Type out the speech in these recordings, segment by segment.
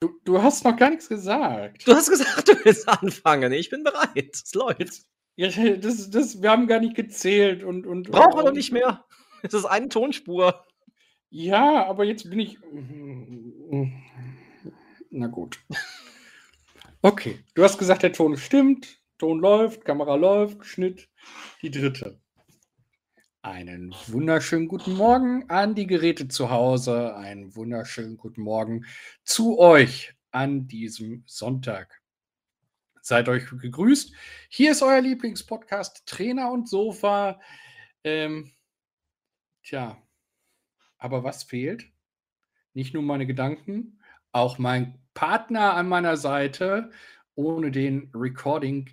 Du, du hast noch gar nichts gesagt. Du hast gesagt, du willst anfangen. Ich bin bereit. Es läuft. Ja, das, das, wir haben gar nicht gezählt und. und Brauchen wir doch nicht mehr. Es ist eine Tonspur. Ja, aber jetzt bin ich. Na gut. Okay, du hast gesagt, der Ton stimmt, Ton läuft, Kamera läuft, Schnitt, die dritte. Einen wunderschönen guten Morgen an die Geräte zu Hause, einen wunderschönen guten Morgen zu euch an diesem Sonntag. Seid euch gegrüßt. Hier ist euer Lieblingspodcast Trainer und Sofa. Ähm, tja, aber was fehlt? Nicht nur meine Gedanken, auch mein Partner an meiner Seite. Ohne den Recording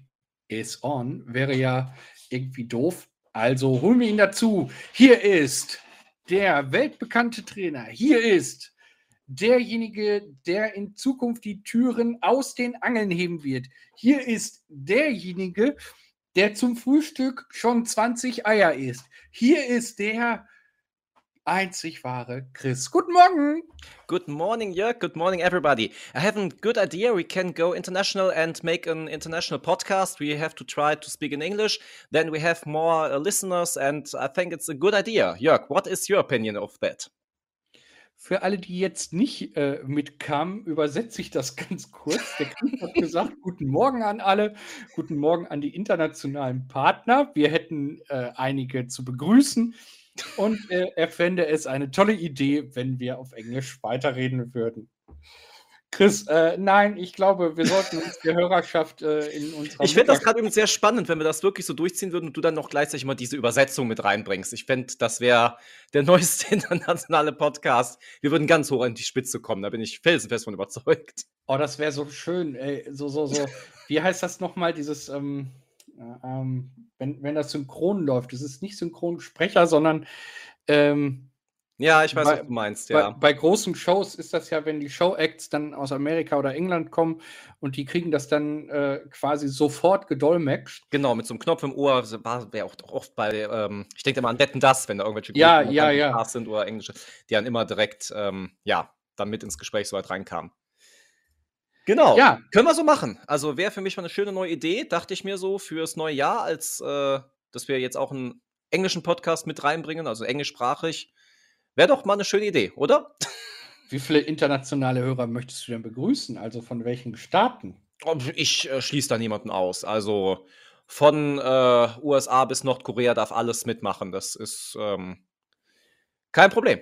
is on wäre ja irgendwie doof. Also holen wir ihn dazu. Hier ist der weltbekannte Trainer. Hier ist derjenige, der in Zukunft die Türen aus den Angeln heben wird. Hier ist derjenige, der zum Frühstück schon 20 Eier isst. Hier ist der einzig wahre Chris. Guten Morgen. Good morning, Jörg. Good morning, everybody. I have a good idea. We can go international and make an international podcast. We have to try to speak in English. Then we have more uh, listeners, and I think it's a good idea. Jörg, what is your opinion of that? Für alle, die jetzt nicht äh, mitkamen, übersetze ich das ganz kurz. Der Chris hat gesagt, guten Morgen an alle, guten Morgen an die internationalen Partner. Wir hätten äh, einige zu begrüßen und äh, er fände es eine tolle Idee, wenn wir auf Englisch weiterreden würden. Chris, äh, nein, ich glaube, wir sollten uns der Hörerschaft äh, in unserer. Ich finde das gerade übrigens sehr spannend, wenn wir das wirklich so durchziehen würden und du dann noch gleichzeitig mal diese Übersetzung mit reinbringst. Ich fände, das wäre der neueste internationale Podcast. Wir würden ganz hoch an die Spitze kommen, da bin ich felsenfest von überzeugt. Oh, das wäre so schön, ey. So, so, so. Wie heißt das nochmal, dieses, ähm, äh, ähm, wenn, wenn das synchron läuft? Es ist nicht Synchronsprecher, sondern ähm, ja, ich weiß, bei, was du meinst, ja. Bei, bei, großen Shows ist das ja, wenn die Show-Acts dann aus Amerika oder England kommen und die kriegen das dann äh, quasi sofort gedolmetscht. Genau, mit so einem Knopf im Ohr, war wäre auch oft bei, ähm, ich denke immer an Wetten das, wenn da irgendwelche ja, ja, ja. sind oder englische, die dann immer direkt, ähm, ja, dann mit ins Gespräch so weit reinkamen. Genau. Ja. Können wir so machen. Also wäre für mich mal eine schöne neue Idee, dachte ich mir so fürs neue Jahr, als äh, dass wir jetzt auch einen englischen Podcast mit reinbringen, also englischsprachig Wäre doch mal eine schöne Idee, oder? Wie viele internationale Hörer möchtest du denn begrüßen? Also von welchen Staaten? Ich äh, schließe da niemanden aus. Also von äh, USA bis Nordkorea darf alles mitmachen. Das ist ähm, kein Problem.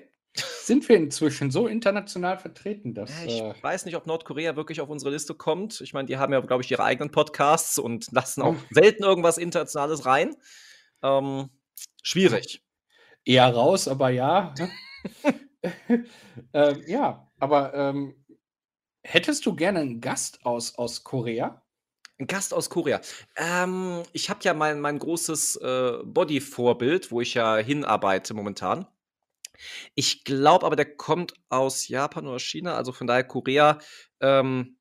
Sind wir inzwischen so international vertreten, dass. Ich äh, weiß nicht, ob Nordkorea wirklich auf unsere Liste kommt. Ich meine, die haben ja, glaube ich, ihre eigenen Podcasts und lassen auch oh. selten irgendwas Internationales rein. Ähm, schwierig. Eher raus, aber ja. ähm, ja, aber ähm, hättest du gerne einen Gast aus, aus Korea? Ein Gast aus Korea. Ähm, ich habe ja mein, mein großes äh, Body-Vorbild, wo ich ja hinarbeite momentan. Ich glaube aber, der kommt aus Japan oder China, also von daher Korea. Ähm,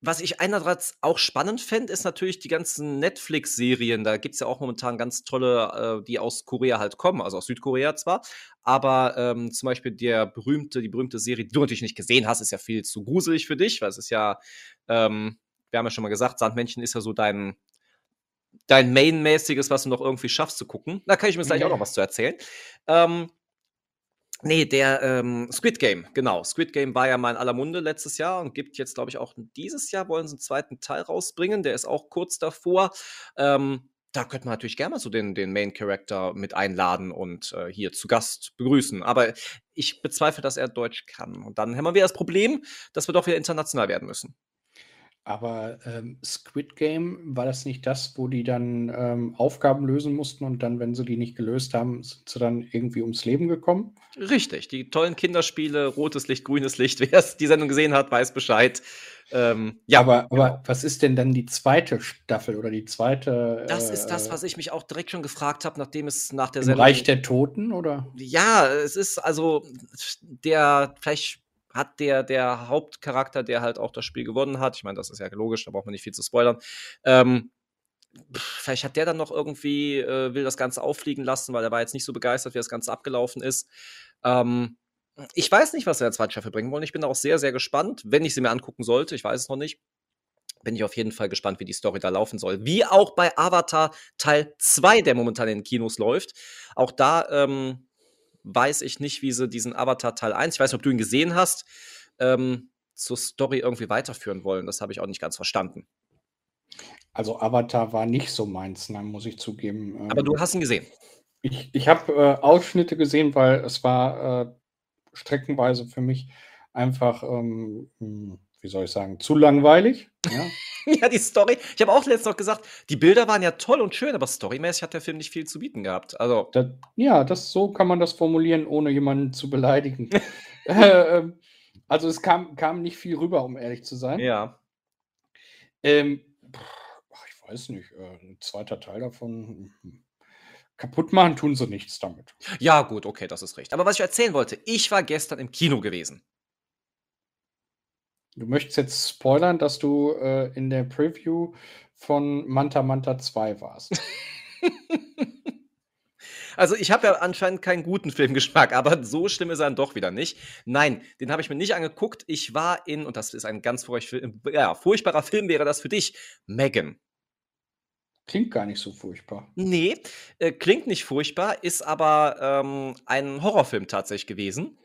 was ich einerseits auch spannend fände, ist natürlich die ganzen Netflix-Serien. Da gibt es ja auch momentan ganz tolle, äh, die aus Korea halt kommen, also aus Südkorea zwar. Aber ähm, zum Beispiel der berühmte, die berühmte Serie, die du natürlich nicht gesehen hast, ist ja viel zu gruselig für dich, weil es ist ja, ähm, wir haben ja schon mal gesagt, Sandmännchen ist ja so dein, dein Main-mäßiges, was du noch irgendwie schaffst zu gucken. Da kann ich mir gleich auch noch was zu erzählen. Ähm, Nee, der ähm, Squid Game, genau. Squid Game war ja mal in aller Munde letztes Jahr und gibt jetzt, glaube ich, auch dieses Jahr wollen sie einen zweiten Teil rausbringen. Der ist auch kurz davor. Ähm, da könnte man natürlich gerne mal so den, den Main Character mit einladen und äh, hier zu Gast begrüßen. Aber ich bezweifle, dass er Deutsch kann. Und dann haben wir das Problem, dass wir doch wieder international werden müssen. Aber ähm, Squid Game, war das nicht das, wo die dann ähm, Aufgaben lösen mussten und dann, wenn sie die nicht gelöst haben, sind sie dann irgendwie ums Leben gekommen? Richtig, die tollen Kinderspiele, rotes Licht, grünes Licht. Wer die Sendung gesehen hat, weiß Bescheid. Ähm, ja, aber, aber genau. was ist denn dann die zweite Staffel oder die zweite? Das äh, ist das, was ich mich auch direkt schon gefragt habe, nachdem es nach der Sendung. Reich der Toten oder? Ja, es ist also der, vielleicht hat der, der Hauptcharakter, der halt auch das Spiel gewonnen hat, ich meine, das ist ja logisch, da braucht man nicht viel zu spoilern, ähm, vielleicht hat der dann noch irgendwie, äh, will das Ganze auffliegen lassen, weil er war jetzt nicht so begeistert, wie das Ganze abgelaufen ist. Ähm, Ich weiß nicht, was sie in der zweiten Staffel bringen wollen. Ich bin auch sehr, sehr gespannt, wenn ich sie mir angucken sollte. Ich weiß es noch nicht. Bin ich auf jeden Fall gespannt, wie die Story da laufen soll. Wie auch bei Avatar Teil 2, der momentan in den Kinos läuft. Auch da ähm, weiß ich nicht, wie sie diesen Avatar Teil 1, ich weiß nicht, ob du ihn gesehen hast, ähm, zur Story irgendwie weiterführen wollen. Das habe ich auch nicht ganz verstanden. Also Avatar war nicht so meins, nein, muss ich zugeben. Aber du ähm, hast ihn gesehen. Ich, ich habe äh, Ausschnitte gesehen, weil es war äh, streckenweise für mich einfach, ähm, hm, wie soll ich sagen, zu langweilig. Ja, ja die Story. Ich habe auch letztens noch gesagt, die Bilder waren ja toll und schön, aber storymäßig hat der Film nicht viel zu bieten gehabt. Also. Das, ja, das, so kann man das formulieren, ohne jemanden zu beleidigen. äh, also es kam, kam nicht viel rüber, um ehrlich zu sein. Ja. Ähm, ich weiß nicht, äh, ein zweiter Teil davon. Hm. Kaputt machen tun sie nichts damit. Ja, gut, okay, das ist recht. Aber was ich erzählen wollte, ich war gestern im Kino gewesen. Du möchtest jetzt spoilern, dass du äh, in der Preview von Manta Manta 2 warst. also ich habe ja anscheinend keinen guten Filmgeschmack, aber so schlimm ist er dann doch wieder nicht. Nein, den habe ich mir nicht angeguckt. Ich war in, und das ist ein ganz ja, furchtbarer Film, wäre das für dich, Megan. Klingt gar nicht so furchtbar. Nee, äh, klingt nicht furchtbar, ist aber ähm, ein Horrorfilm tatsächlich gewesen.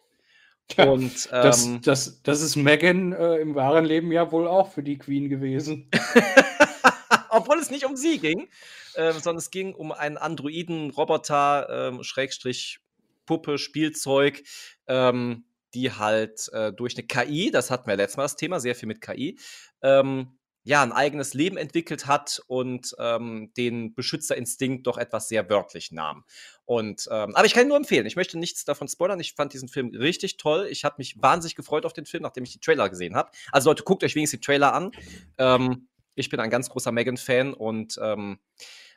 Und, ähm, das, das, das ist Megan äh, im wahren Leben ja wohl auch für die Queen gewesen. Obwohl es nicht um sie ging, äh, sondern es ging um einen Androiden, Roboter, ähm, Schrägstrich, Puppe, Spielzeug, ähm, die halt äh, durch eine KI, das hatten wir letztes Mal das Thema, sehr viel mit KI, ähm, ja, ein eigenes Leben entwickelt hat und ähm, den Beschützerinstinkt doch etwas sehr wörtlich nahm. Und, ähm, aber ich kann ihn nur empfehlen. Ich möchte nichts davon spoilern. Ich fand diesen Film richtig toll. Ich habe mich wahnsinnig gefreut auf den Film, nachdem ich die Trailer gesehen habe. Also Leute, guckt euch wenigstens die Trailer an. Ähm, ich bin ein ganz großer Megan-Fan und ähm,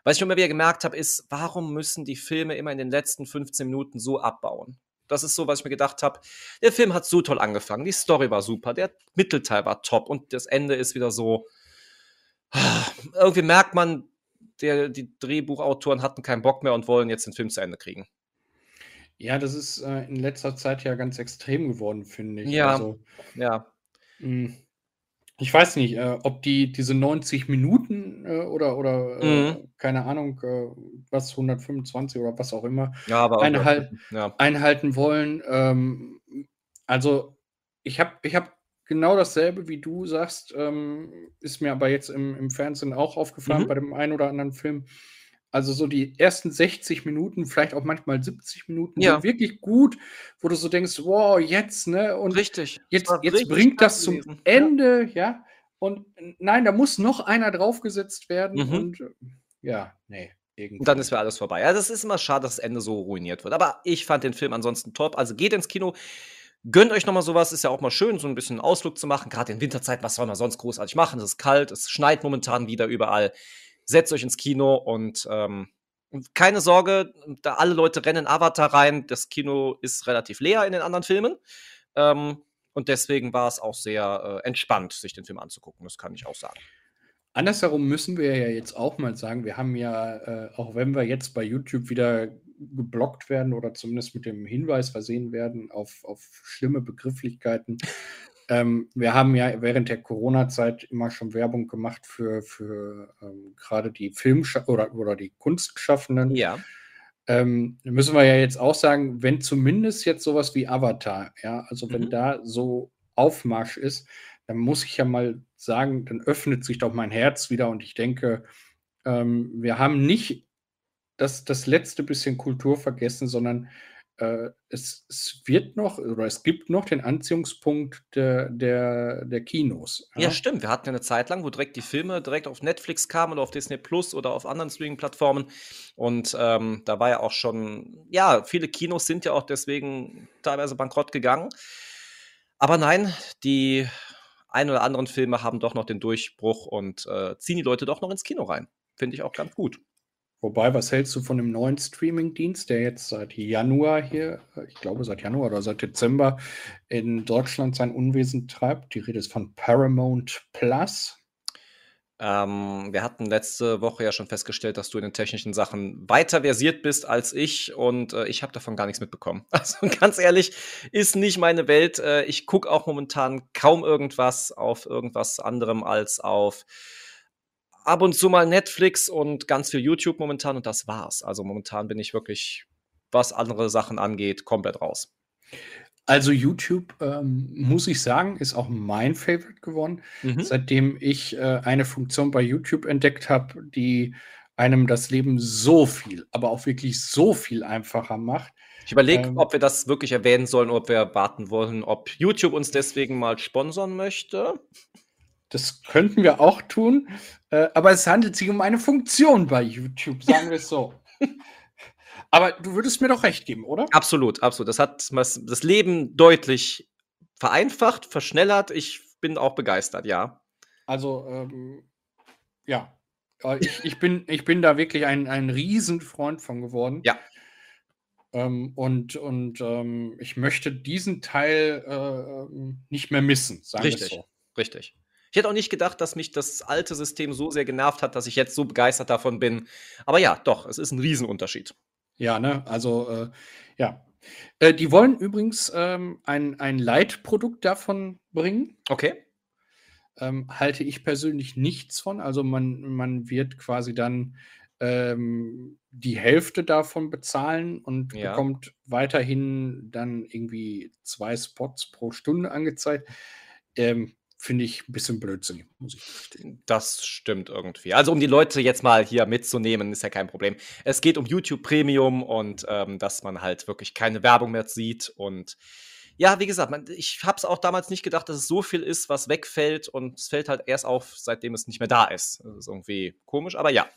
was ich immer wieder gemerkt habe, ist, warum müssen die Filme immer in den letzten 15 Minuten so abbauen? Das ist so, was ich mir gedacht habe. Der Film hat so toll angefangen, die Story war super, der Mittelteil war top und das Ende ist wieder so. Irgendwie merkt man, der, die Drehbuchautoren hatten keinen Bock mehr und wollen jetzt den Film zu Ende kriegen. Ja, das ist äh, in letzter Zeit ja ganz extrem geworden, finde ich. Ja. Also, ja. Mh, hm, ich weiß nicht, äh, ob die diese 90 Minuten äh, oder, oder äh, mhm. keine Ahnung, äh, was 125 oder was auch immer ja, einhal ja. einhalten wollen. Ähm, also ich habe ich hab genau dasselbe, wie du sagst, ähm, ist mir aber jetzt im, im Fernsehen auch aufgefallen mhm. bei dem einen oder anderen Film. Also so die ersten 60 Minuten, vielleicht auch manchmal 70 Minuten, ja. wirklich gut, wo du so denkst, wow, jetzt, ne? Und richtig. Jetzt, jetzt richtig bringt das zum gewesen. Ende, ja. ja. Und nein, da muss noch einer draufgesetzt werden. Mhm. Und ja, nee. Irgendwie. Und dann ist ja alles vorbei. Ja, das ist immer schade, dass das Ende so ruiniert wird. Aber ich fand den Film ansonsten top. Also geht ins Kino. Gönnt euch nochmal sowas, ist ja auch mal schön, so ein bisschen Ausflug zu machen. Gerade in Winterzeit, was soll man sonst großartig machen? Es ist kalt, es schneit momentan wieder überall setzt euch ins Kino und ähm, keine Sorge, da alle Leute rennen Avatar rein. Das Kino ist relativ leer in den anderen Filmen. Ähm, und deswegen war es auch sehr äh, entspannt, sich den Film anzugucken. Das kann ich auch sagen. Andersherum müssen wir ja jetzt auch mal sagen, wir haben ja, äh, auch wenn wir jetzt bei YouTube wieder geblockt werden oder zumindest mit dem Hinweis versehen werden auf, auf schlimme Begrifflichkeiten, ähm, wir haben ja während der Corona-Zeit immer schon Werbung gemacht für, für ähm, gerade die Film- oder, oder die Kunstschaffenden. Ja. Ähm, müssen wir ja jetzt auch sagen, wenn zumindest jetzt sowas wie Avatar, ja, also wenn mhm. da so Aufmarsch ist, dann muss ich ja mal sagen, dann öffnet sich doch mein Herz wieder und ich denke, ähm, wir haben nicht das, das letzte bisschen Kultur vergessen, sondern äh, es, es, wird noch oder es gibt noch den Anziehungspunkt der, der, der Kinos. Ja? ja? stimmt. Wir hatten ja eine Zeit lang, wo direkt die Filme direkt auf Netflix kamen oder auf Disney Plus oder auf anderen Streaming-Plattformen. Und ähm, da war ja auch schon, ja, viele Kinos sind ja auch deswegen teilweise bankrott gegangen. Aber nein, die ein oder anderen Filme haben doch noch den Durchbruch und äh, ziehen die Leute doch noch ins Kino rein. Finde ich auch ganz gut. Wobei, was hältst du von dem neuen Streaming-Dienst, der jetzt seit Januar hier, ich glaube seit Januar oder seit Dezember in Deutschland sein Unwesen treibt? Die Rede ist von Paramount Plus. Ähm, wir hatten letzte Woche ja schon festgestellt, dass du in den technischen Sachen weiter versiert bist als ich und äh, ich habe davon gar nichts mitbekommen. Also ganz ehrlich, ist nicht meine Welt. Äh, ich gucke auch momentan kaum irgendwas auf irgendwas anderem als auf ab und zu mal Netflix und ganz viel YouTube momentan und das war's. Also momentan bin ich wirklich, was andere Sachen angeht, komplett raus. Also YouTube, ähm, muss ich sagen, ist auch mein Favorite geworden, mhm. seitdem ich äh, eine Funktion bei YouTube entdeckt habe, die einem das Leben so viel, aber auch wirklich so viel einfacher macht. Ich überlege, ähm, ob wir das wirklich erwähnen sollen, ob wir warten wollen, ob YouTube uns deswegen mal sponsern möchte. Das könnten wir auch tun, äh, aber es handelt sich um eine Funktion bei YouTube, sagen wir es so. Aber du würdest mir doch recht geben, oder? Absolut, absolut. Das hat das Leben deutlich vereinfacht, verschnellert. Ich bin auch begeistert, ja. Also, ähm, ja. Äh, ich, ich, bin, ich bin da wirklich ein, ein Riesenfreund von geworden. Ja. Ähm, und und ähm, ich möchte diesen Teil äh, ähm, nicht mehr missen, sagen Richtig, so. richtig. Ich hätte auch nicht gedacht, dass mich das alte System so sehr genervt hat, dass ich jetzt so begeistert davon bin. Aber ja, doch, es ist ein Riesenunterschied. Ja, ne? Also, äh, ja. Äh, die wollen übrigens ähm, ein, ein Leitprodukt davon bringen. Okay. Ähm, halte ich persönlich nichts von. Also man, man wird quasi dann ähm, die Hälfte davon bezahlen und ja. bekommt weiterhin dann irgendwie zwei Spots pro Stunde angezeigt. Ähm, finde ich ein bisschen blödsinnig, muss ich verstehen. Das stimmt irgendwie. Also um die Leute jetzt mal hier mitzunehmen, ist ja kein Problem. Es geht um YouTube Premium und ähm, dass man halt wirklich keine Werbung mehr sieht und ja, wie gesagt, man, ich habe es auch damals nicht gedacht, dass es so viel ist, was wegfällt und es fällt halt erst auf, seitdem es nicht mehr da ist. Das ist irgendwie komisch, aber ja.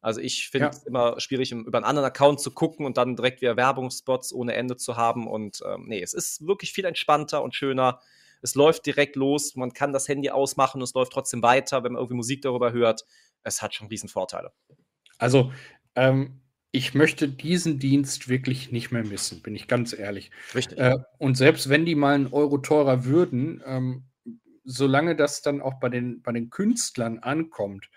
Also ich finde es ja. immer schwierig, über einen anderen Account zu gucken und dann direkt wieder Werbungsspots ohne Ende zu haben. Und ähm, nee, es ist wirklich viel entspannter und schöner es läuft direkt los, man kann das Handy ausmachen und es läuft trotzdem weiter, wenn man irgendwie Musik darüber hört. Es hat schon riesen Vorteile. Also, ähm, ich möchte diesen Dienst wirklich nicht mehr missen, bin ich ganz ehrlich. Richtig. Äh, und selbst wenn die mal einen Euro teurer würden, ähm, solange das dann auch bei den, bei den Künstlern ankommt,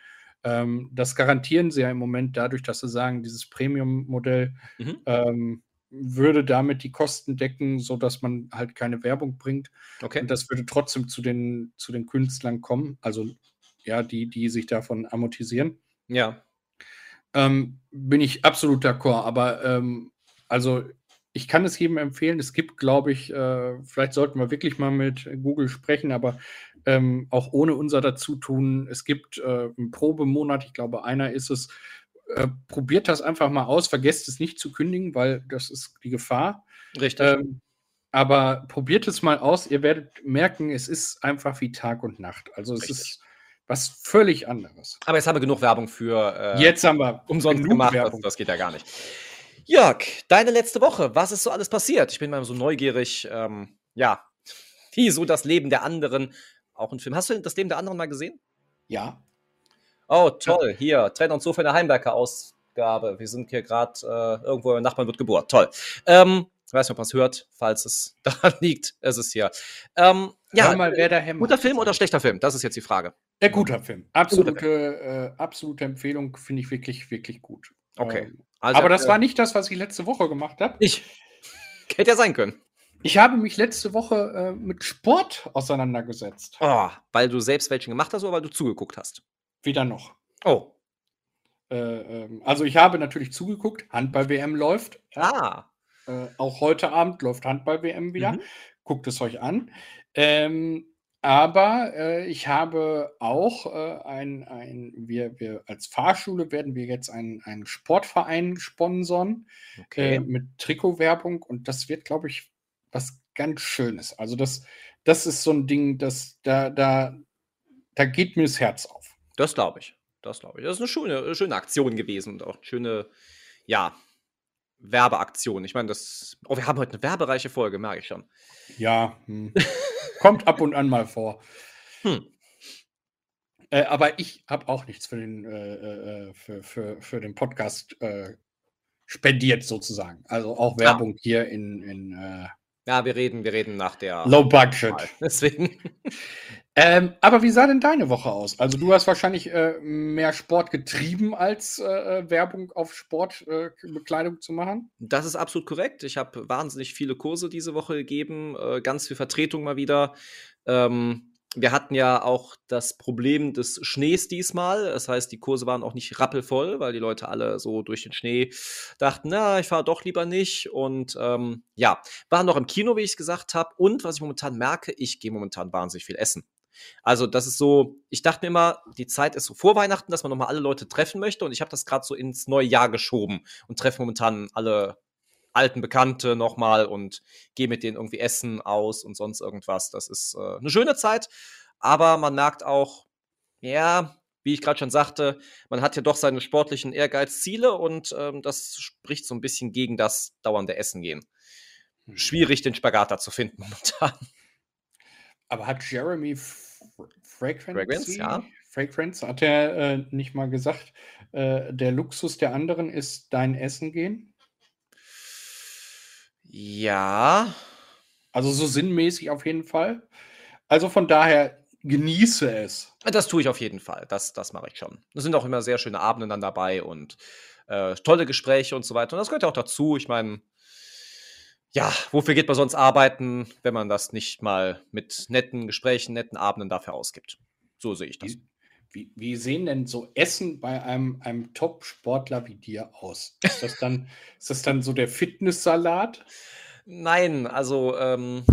ähm, das garantieren sie ja im Moment dadurch, dass sie sagen, dieses Premium-Modell mhm. ähm, würde damit die Kosten decken, sodass man halt keine Werbung bringt. Okay. Und das würde trotzdem zu den, zu den Künstlern kommen, also ja, die, die sich davon amortisieren. Ja. Ähm, bin ich absolut d'accord, aber ähm, also ich kann es jedem empfehlen. Es gibt, glaube ich, äh, vielleicht sollten wir wirklich mal mit Google sprechen, aber ähm, auch ohne unser Dazutun. Es gibt äh, einen Probemonat, ich glaube, einer ist es, äh, probiert das einfach mal aus, vergesst es nicht zu kündigen, weil das ist die Gefahr. Richtig. Ähm, aber probiert es mal aus, ihr werdet merken, es ist einfach wie Tag und Nacht. Also es Richtig. ist was völlig anderes. Aber jetzt haben wir genug Werbung für äh, jetzt haben wir umsonst gemacht. Das, das, geht ja gar nicht. Jörg, deine letzte Woche, was ist so alles passiert? Ich bin mal so neugierig, ähm, ja, wie so das Leben der anderen, auch ein Film. Hast du das Leben der anderen mal gesehen? Ja. Oh, toll. Hier, Trainer und Sofa in der Heimwerker-Ausgabe. Wir sind hier gerade äh, irgendwo, im Nachbarn wird geboren. Toll. Ähm, ich weiß nicht, ob man es hört, falls es daran liegt. Es ist hier. Ähm, ja, mal, wer da guter Film oder schlechter Film? Das ist jetzt die Frage. Der guter Film. Absolute, äh, absolute Empfehlung, finde ich wirklich, wirklich gut. Okay. Ähm, also, aber das äh, war nicht das, was ich letzte Woche gemacht habe. Ich. Hätte ja sein können. Ich habe mich letzte Woche äh, mit Sport auseinandergesetzt. Oh, weil du selbst welchen gemacht hast oder weil du zugeguckt hast? Weder noch. Oh. Äh, ähm, also ich habe natürlich zugeguckt, Handball-WM läuft. Ah. Äh, auch heute Abend läuft Handball-WM wieder. Mhm. Guckt es euch an. Ähm, aber äh, ich habe auch äh, ein, ein wir, wir als Fahrschule werden wir jetzt einen, einen Sportverein sponsern okay. äh, mit Trikotwerbung und das wird, glaube ich, was ganz Schönes. Also das, das ist so ein Ding, das da, da, da geht mir das Herz auf. Das glaube ich. Das glaube ich. Das ist eine schöne, schöne Aktion gewesen und auch eine schöne, ja, Werbeaktion. Ich meine, das. Oh, wir haben heute eine werbereiche Folge, merke ich schon. Ja, hm. kommt ab und an mal vor. Hm. Äh, aber ich habe auch nichts für den, äh, äh, für, für, für den Podcast äh, spendiert, sozusagen. Also auch ah. Werbung ah. hier in, in, äh, Ja, wir reden, wir reden nach der. Low Budget. Deswegen. Ähm, aber wie sah denn deine Woche aus? Also du hast wahrscheinlich äh, mehr Sport getrieben, als äh, äh Werbung auf Sportbekleidung äh, zu machen. Das ist absolut korrekt. Ich habe wahnsinnig viele Kurse diese Woche gegeben, äh, ganz viel Vertretung mal wieder. Ähm, wir hatten ja auch das Problem des Schnees diesmal. Das heißt, die Kurse waren auch nicht rappelvoll, weil die Leute alle so durch den Schnee dachten, na, ich fahre doch lieber nicht. Und ähm, ja, waren noch im Kino, wie ich es gesagt habe. Und was ich momentan merke, ich gehe momentan wahnsinnig viel essen. Also, das ist so, ich dachte mir immer, die Zeit ist so vor Weihnachten, dass man nochmal alle Leute treffen möchte. Und ich habe das gerade so ins neue Jahr geschoben und treffe momentan alle alten Bekannte nochmal und gehe mit denen irgendwie essen aus und sonst irgendwas. Das ist äh, eine schöne Zeit, aber man merkt auch, ja, wie ich gerade schon sagte, man hat ja doch seine sportlichen Ehrgeizziele und ähm, das spricht so ein bisschen gegen das dauernde Essen gehen. Hm. Schwierig, den Spagat da zu finden momentan. Aber hat Jeremy Fragrance, Fragrance, ja. Fragrance, hat er äh, nicht mal gesagt, äh, der Luxus der anderen ist dein Essen gehen? Ja. Also so sinnmäßig auf jeden Fall. Also von daher genieße es. Das tue ich auf jeden Fall. Das, das mache ich schon. Es sind auch immer sehr schöne Abende dann dabei und äh, tolle Gespräche und so weiter. Und das gehört ja auch dazu. Ich meine, ja, wofür geht man sonst arbeiten, wenn man das nicht mal mit netten Gesprächen, netten Abenden dafür ausgibt? So sehe ich das. Wie, wie, sehen denn so Essen bei einem, einem Top-Sportler wie dir aus? Ist das dann, ist das dann so der Fitnesssalat? Nein, also ähm,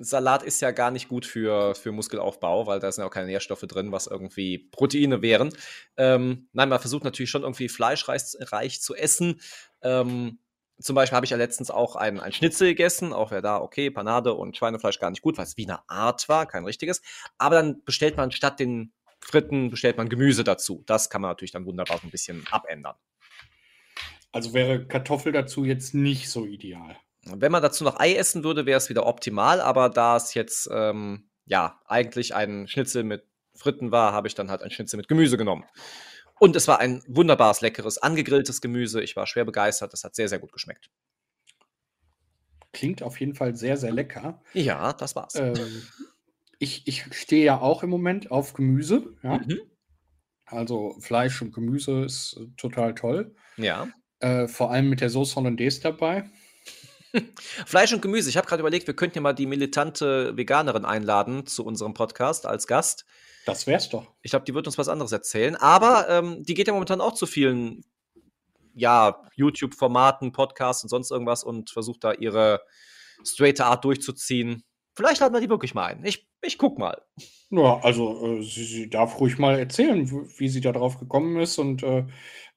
Salat ist ja gar nicht gut für, für Muskelaufbau, weil da sind ja auch keine Nährstoffe drin, was irgendwie Proteine wären. Ähm, nein, man versucht natürlich schon irgendwie fleischreich zu essen. Ähm, zum Beispiel habe ich ja letztens auch ein, ein Schnitzel gegessen, auch wäre da, okay, Panade und Schweinefleisch gar nicht gut, weil es wie eine Art war, kein richtiges. Aber dann bestellt man statt den Fritten, bestellt man Gemüse dazu. Das kann man natürlich dann wunderbar ein bisschen abändern. Also wäre Kartoffel dazu jetzt nicht so ideal. Wenn man dazu noch Ei essen würde, wäre es wieder optimal, aber da es jetzt ähm, ja eigentlich ein Schnitzel mit Fritten war, habe ich dann halt ein Schnitzel mit Gemüse genommen. Und es war ein wunderbares, leckeres, angegrilltes Gemüse. Ich war schwer begeistert. Das hat sehr, sehr gut geschmeckt. Klingt auf jeden Fall sehr, sehr lecker. Ja, das war's. Ähm, ich, ich stehe ja auch im Moment auf Gemüse. Ja? Mhm. Also Fleisch und Gemüse ist äh, total toll. Ja. Äh, vor allem mit der Sauce Hollandaise dabei. Fleisch und Gemüse. Ich habe gerade überlegt, wir könnten ja mal die militante Veganerin einladen zu unserem Podcast als Gast. Das wär's doch. Ich glaube, die wird uns was anderes erzählen. Aber ähm, die geht ja momentan auch zu vielen ja, YouTube-Formaten, Podcasts und sonst irgendwas und versucht da ihre straighte Art durchzuziehen. Vielleicht laden wir die wirklich mal ein. Ich, ich guck mal. Ja, also äh, sie, sie, darf ruhig mal erzählen, wie sie da drauf gekommen ist und äh,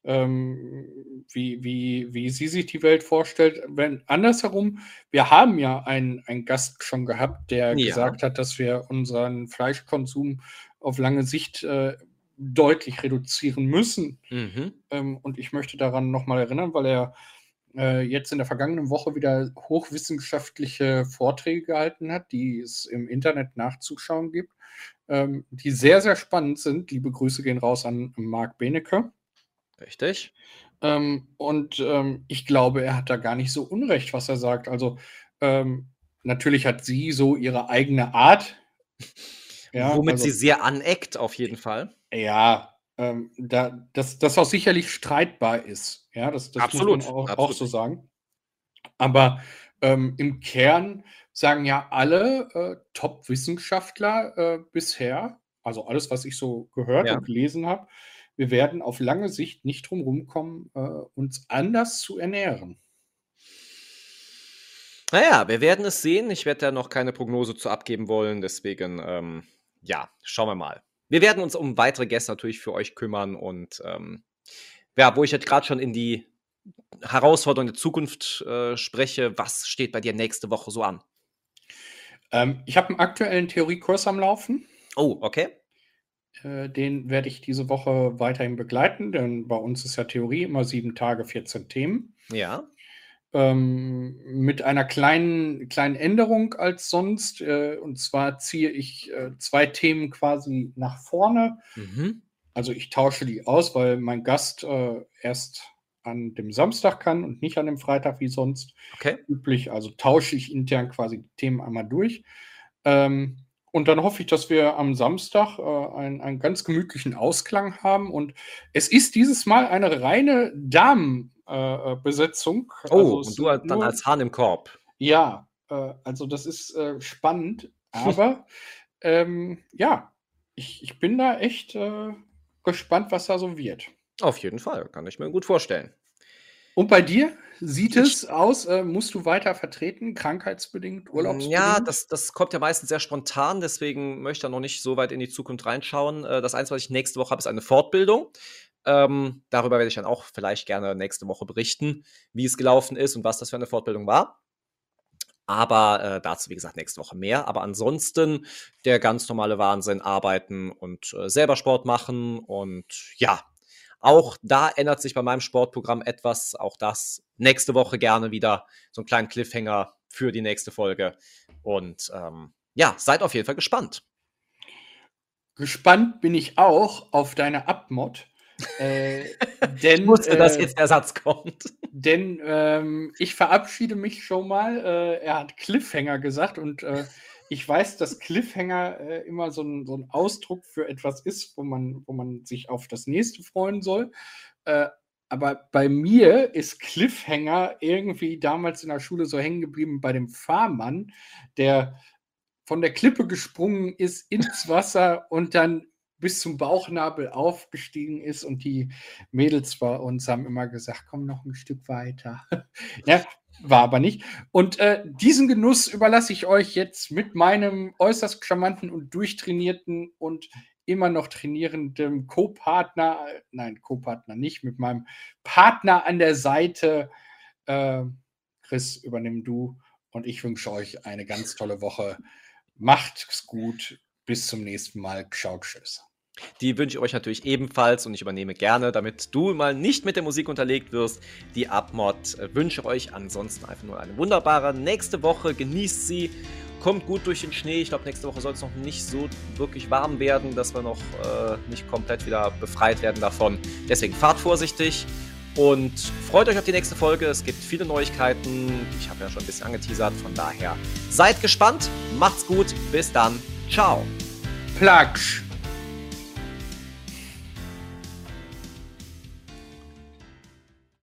ähm, wie, wie, wie sie sich die Welt vorstellt. Wenn andersherum, wir haben ja einen, einen Gast schon gehabt, der ja. gesagt hat, dass wir unseren Fleischkonsum auf lange Sicht äh, deutlich reduzieren müssen. Mhm. Ähm, und ich möchte daran nochmal erinnern, weil er äh, jetzt in der vergangenen Woche wieder hochwissenschaftliche Vorträge gehalten hat, die es im Internet nachzuschauen gibt, ähm, die sehr, sehr spannend sind. Liebe Grüße gehen raus an Marc Benecke. Richtig. Ähm, und ähm, ich glaube, er hat da gar nicht so unrecht, was er sagt. Also ähm, natürlich hat sie so ihre eigene Art. Ja, Womit also, sie sehr aneckt, auf jeden Fall. Ja, ähm, da, das, das auch sicherlich streitbar ist. Ja, das, das absolut, muss man auch, absolut. auch so sagen. Aber ähm, im Kern sagen ja alle äh, Top-Wissenschaftler äh, bisher, also alles, was ich so gehört ja. und gelesen habe, wir werden auf lange Sicht nicht drum rumkommen, äh, uns anders zu ernähren. Naja, wir werden es sehen. Ich werde da noch keine Prognose zu abgeben wollen. Deswegen, ähm, ja, schauen wir mal. Wir werden uns um weitere Gäste natürlich für euch kümmern und ähm, ja, wo ich jetzt gerade schon in die Herausforderung der Zukunft äh, spreche, was steht bei dir nächste Woche so an? Ähm, ich habe einen aktuellen Theoriekurs am Laufen. Oh, okay. Äh, den werde ich diese Woche weiterhin begleiten, denn bei uns ist ja Theorie immer sieben Tage, 14 Themen. Ja. Ähm, mit einer kleinen, kleinen Änderung als sonst. Äh, und zwar ziehe ich äh, zwei Themen quasi nach vorne. Mhm. Also ich tausche die aus, weil mein Gast äh, erst an dem Samstag kann und nicht an dem Freitag wie sonst Okay. üblich. Also tausche ich intern quasi die Themen einmal durch. Ähm, und dann hoffe ich, dass wir am Samstag äh, einen, einen ganz gemütlichen Ausklang haben. Und es ist dieses Mal eine reine Damenbesetzung. Oh, also und du dann nur- als Hahn im Korb. ja, äh, also das ist äh, spannend, aber ähm, ja, ich, ich bin da echt äh, gespannt, was da so wird. Auf jeden Fall, kann ich mir gut vorstellen. Und bei dir sieht es aus, äh, musst du weiter vertreten, krankheitsbedingt, urlaubsbedingt? Ja, das, das kommt ja meistens sehr spontan, deswegen möchte ich da noch nicht so weit in die Zukunft reinschauen. Äh, Das Einzige, was ich nächste Woche habe, ist eine Fortbildung. Ähm, darüber werde ich dann auch vielleicht gerne nächste Woche berichten, wie es gelaufen ist und was das für eine Fortbildung war. Aber äh, dazu, wie gesagt, nächste Woche mehr. Aber ansonsten der ganz normale Wahnsinn, arbeiten und äh, selber Sport machen. Und ja, auch da ändert sich bei meinem Sportprogramm etwas. Auch das nächste Woche gerne wieder so einen kleinen Cliffhanger für die nächste Folge. Und ähm, ja, seid auf jeden Fall gespannt. Gespannt bin ich auch auf deine Abmod. Äh, denn Ich wusste, dass äh, jetzt der Satz kommt. Denn ähm, ich verabschiede mich schon mal. Äh, er hat Cliffhanger gesagt und äh, ich weiß, dass Cliffhanger äh, immer so ein, so ein Ausdruck für etwas ist, wo man, wo man sich auf das nächste freuen soll. Äh, aber bei mir ist Cliffhanger irgendwie damals in der Schule so hängen geblieben bei dem Fahrmann, der von der Klippe gesprungen ist ins Wasser und dann bis zum Bauchnabel aufgestiegen ist und die Mädels bei uns haben immer gesagt, komm noch ein Stück weiter. ja, war aber nicht. Und äh, diesen Genuss überlasse ich euch jetzt mit meinem äußerst charmanten und durchtrainierten und immer noch trainierenden Co-Partner, nein, Co-Partner nicht, mit meinem Partner an der Seite. Äh, Chris, übernimm du und ich wünsche euch eine ganz tolle Woche. Macht's gut. Bis zum nächsten Mal. Ciao, tschüss. Die wünsche ich euch natürlich ebenfalls und ich übernehme gerne, damit du mal nicht mit der Musik unterlegt wirst. Die Abmod wünsche euch ansonsten einfach nur eine wunderbare nächste Woche. Genießt sie. Kommt gut durch den Schnee. Ich glaube, nächste Woche soll es noch nicht so wirklich warm werden, dass wir noch äh, nicht komplett wieder befreit werden davon. Deswegen fahrt vorsichtig und freut euch auf die nächste Folge. Es gibt viele Neuigkeiten. Ich habe ja schon ein bisschen angeteasert. Von daher seid gespannt. Macht's gut. Bis dann. Ciao. Plagsch.